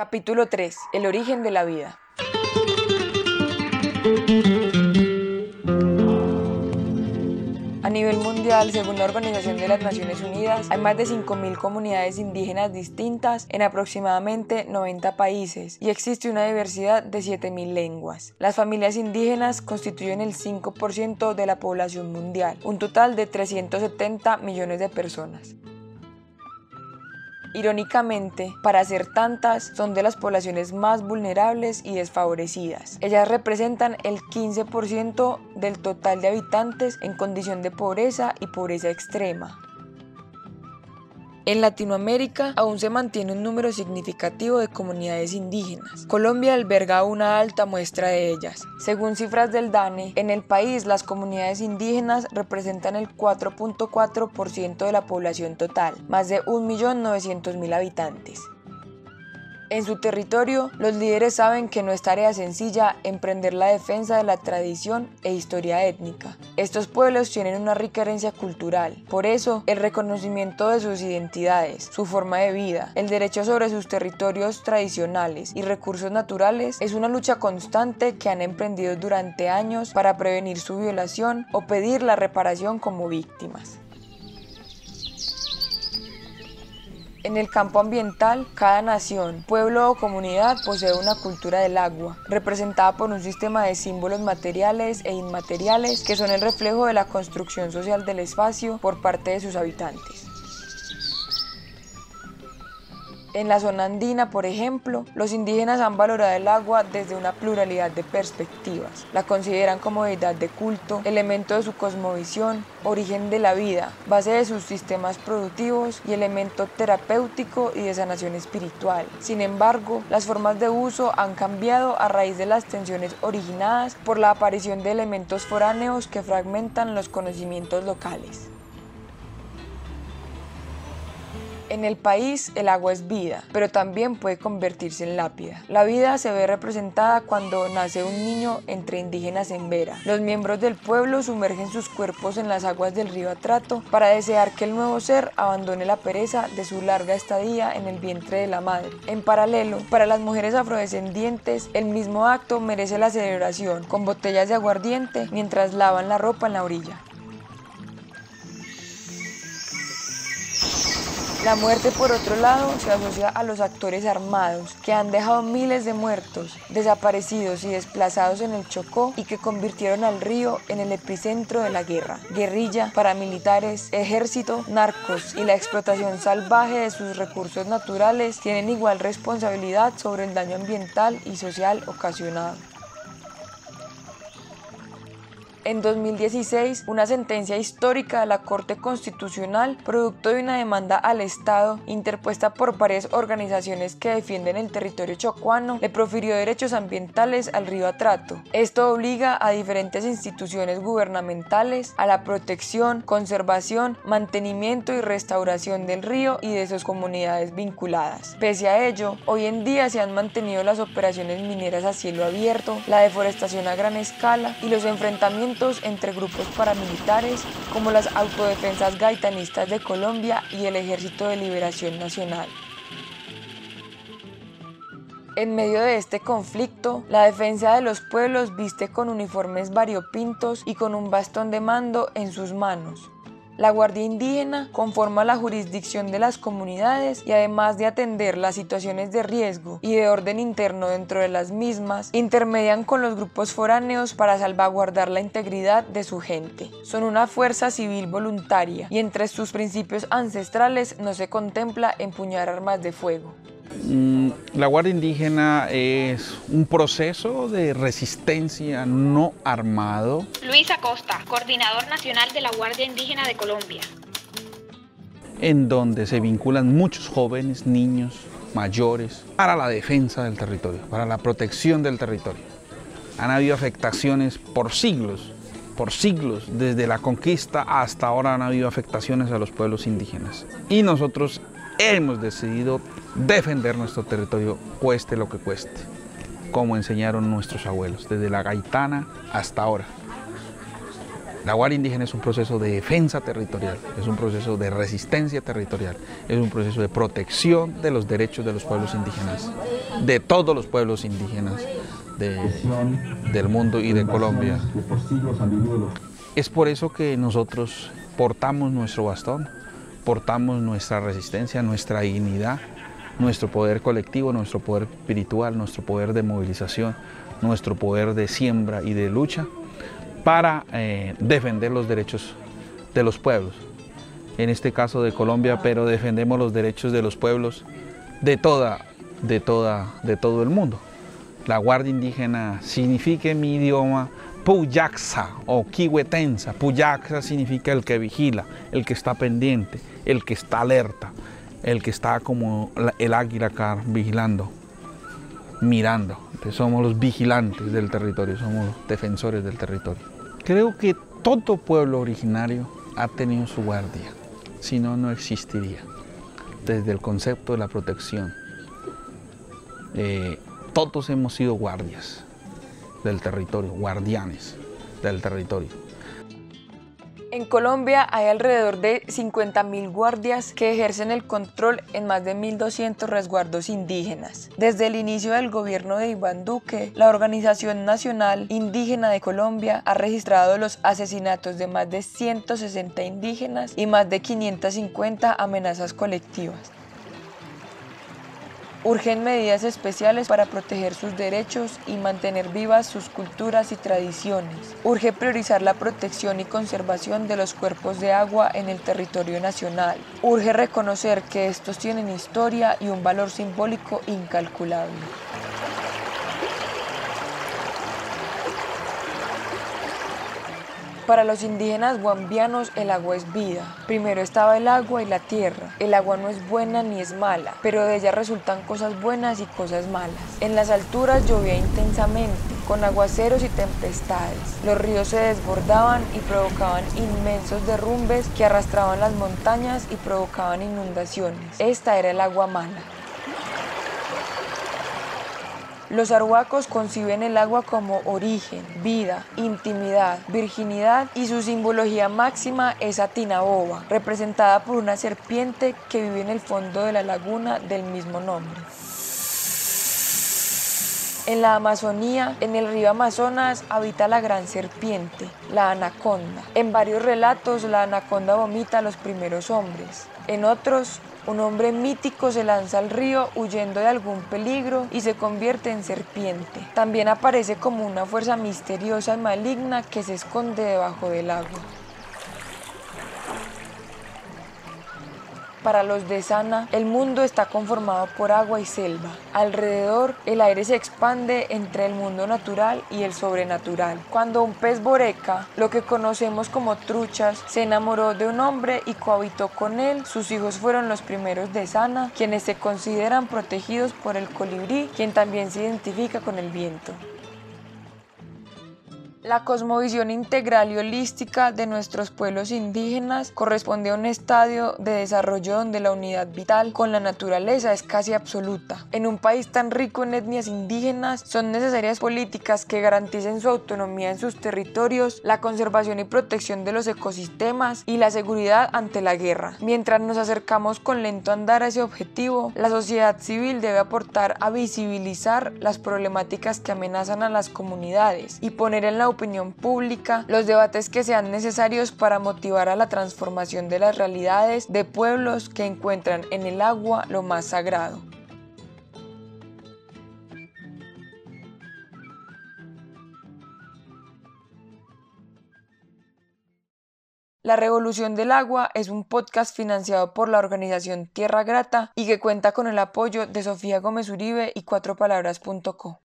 Capítulo 3. El origen de la vida. A nivel mundial, según la Organización de las Naciones Unidas, hay más de 5.000 comunidades indígenas distintas en aproximadamente 90 países y existe una diversidad de 7.000 lenguas. Las familias indígenas constituyen el 5% de la población mundial, un total de 370 millones de personas. Irónicamente, para ser tantas, son de las poblaciones más vulnerables y desfavorecidas. Ellas representan el 15% del total de habitantes en condición de pobreza y pobreza extrema. En Latinoamérica aún se mantiene un número significativo de comunidades indígenas. Colombia alberga una alta muestra de ellas. Según cifras del DANE, en el país las comunidades indígenas representan el 4.4% de la población total, más de 1.900.000 habitantes. En su territorio, los líderes saben que no es tarea sencilla emprender la defensa de la tradición e historia étnica. Estos pueblos tienen una rica herencia cultural, por eso el reconocimiento de sus identidades, su forma de vida, el derecho sobre sus territorios tradicionales y recursos naturales es una lucha constante que han emprendido durante años para prevenir su violación o pedir la reparación como víctimas. En el campo ambiental, cada nación, pueblo o comunidad posee una cultura del agua, representada por un sistema de símbolos materiales e inmateriales que son el reflejo de la construcción social del espacio por parte de sus habitantes. En la zona andina, por ejemplo, los indígenas han valorado el agua desde una pluralidad de perspectivas. La consideran como deidad de culto, elemento de su cosmovisión, origen de la vida, base de sus sistemas productivos y elemento terapéutico y de sanación espiritual. Sin embargo, las formas de uso han cambiado a raíz de las tensiones originadas por la aparición de elementos foráneos que fragmentan los conocimientos locales. En el país el agua es vida, pero también puede convertirse en lápida. La vida se ve representada cuando nace un niño entre indígenas en Vera. Los miembros del pueblo sumergen sus cuerpos en las aguas del río Atrato para desear que el nuevo ser abandone la pereza de su larga estadía en el vientre de la madre. En paralelo, para las mujeres afrodescendientes, el mismo acto merece la celebración con botellas de aguardiente mientras lavan la ropa en la orilla. La muerte, por otro lado, se asocia a los actores armados que han dejado miles de muertos, desaparecidos y desplazados en el Chocó y que convirtieron al río en el epicentro de la guerra. Guerrilla, paramilitares, ejército, narcos y la explotación salvaje de sus recursos naturales tienen igual responsabilidad sobre el daño ambiental y social ocasionado. En 2016, una sentencia histórica de la Corte Constitucional, producto de una demanda al Estado interpuesta por varias organizaciones que defienden el territorio chocuano, le profirió derechos ambientales al río Atrato. Esto obliga a diferentes instituciones gubernamentales a la protección, conservación, mantenimiento y restauración del río y de sus comunidades vinculadas. Pese a ello, hoy en día se han mantenido las operaciones mineras a cielo abierto, la deforestación a gran escala y los enfrentamientos entre grupos paramilitares como las autodefensas gaitanistas de Colombia y el Ejército de Liberación Nacional. En medio de este conflicto, la defensa de los pueblos viste con uniformes variopintos y con un bastón de mando en sus manos. La Guardia Indígena conforma la jurisdicción de las comunidades y además de atender las situaciones de riesgo y de orden interno dentro de las mismas, intermedian con los grupos foráneos para salvaguardar la integridad de su gente. Son una fuerza civil voluntaria y entre sus principios ancestrales no se contempla empuñar armas de fuego. Mm, la Guardia Indígena es un proceso de resistencia no armado. Luis Acosta, coordinador nacional de la Guardia Indígena de Colombia. En donde se vinculan muchos jóvenes, niños, mayores, para la defensa del territorio, para la protección del territorio. Han habido afectaciones por siglos, por siglos, desde la conquista hasta ahora han habido afectaciones a los pueblos indígenas. Y nosotros hemos decidido defender nuestro territorio cueste lo que cueste, como enseñaron nuestros abuelos, desde la gaitana hasta ahora. La Guardia Indígena es un proceso de defensa territorial, es un proceso de resistencia territorial, es un proceso de protección de los derechos de los pueblos indígenas, de todos los pueblos indígenas del mundo y de Colombia. Es por eso que nosotros portamos nuestro bastón, portamos nuestra resistencia, nuestra dignidad, nuestro poder colectivo, nuestro poder espiritual, nuestro poder de movilización, nuestro poder de siembra y de lucha para eh, defender los derechos de los pueblos, en este caso de Colombia, pero defendemos los derechos de los pueblos de toda, de toda, de todo el mundo. La Guardia Indígena significa en mi idioma Puyaxa o Kiwetensa. Puyaxa significa el que vigila, el que está pendiente, el que está alerta, el que está como el águila acá vigilando, mirando. somos los vigilantes del territorio, somos los defensores del territorio. Creo que todo pueblo originario ha tenido su guardia, si no, no existiría. Desde el concepto de la protección. Eh, todos hemos sido guardias del territorio, guardianes del territorio. En Colombia hay alrededor de 50.000 guardias que ejercen el control en más de 1.200 resguardos indígenas. Desde el inicio del gobierno de Iván Duque, la Organización Nacional Indígena de Colombia ha registrado los asesinatos de más de 160 indígenas y más de 550 amenazas colectivas. Urgen medidas especiales para proteger sus derechos y mantener vivas sus culturas y tradiciones. Urge priorizar la protección y conservación de los cuerpos de agua en el territorio nacional. Urge reconocer que estos tienen historia y un valor simbólico incalculable. Para los indígenas guambianos el agua es vida. Primero estaba el agua y la tierra. El agua no es buena ni es mala, pero de ella resultan cosas buenas y cosas malas. En las alturas llovía intensamente, con aguaceros y tempestades. Los ríos se desbordaban y provocaban inmensos derrumbes que arrastraban las montañas y provocaban inundaciones. Esta era el agua mala. Los arhuacos conciben el agua como origen, vida, intimidad, virginidad y su simbología máxima es Atinaboba, representada por una serpiente que vive en el fondo de la laguna del mismo nombre. En la Amazonía, en el río Amazonas, habita la gran serpiente, la anaconda. En varios relatos, la anaconda vomita a los primeros hombres. En otros, un hombre mítico se lanza al río huyendo de algún peligro y se convierte en serpiente. También aparece como una fuerza misteriosa y maligna que se esconde debajo del agua. Para los de Sana, el mundo está conformado por agua y selva. Alrededor, el aire se expande entre el mundo natural y el sobrenatural. Cuando un pez boreca, lo que conocemos como truchas, se enamoró de un hombre y cohabitó con él, sus hijos fueron los primeros de Sana, quienes se consideran protegidos por el colibrí, quien también se identifica con el viento. La cosmovisión integral y holística de nuestros pueblos indígenas corresponde a un estadio de desarrollo donde la unidad vital con la naturaleza es casi absoluta. En un país tan rico en etnias indígenas son necesarias políticas que garanticen su autonomía en sus territorios, la conservación y protección de los ecosistemas y la seguridad ante la guerra. Mientras nos acercamos con lento andar a ese objetivo, la sociedad civil debe aportar a visibilizar las problemáticas que amenazan a las comunidades y poner en la opinión pública, los debates que sean necesarios para motivar a la transformación de las realidades de pueblos que encuentran en el agua lo más sagrado. La Revolución del Agua es un podcast financiado por la organización Tierra Grata y que cuenta con el apoyo de Sofía Gómez Uribe y cuatropalabras.co.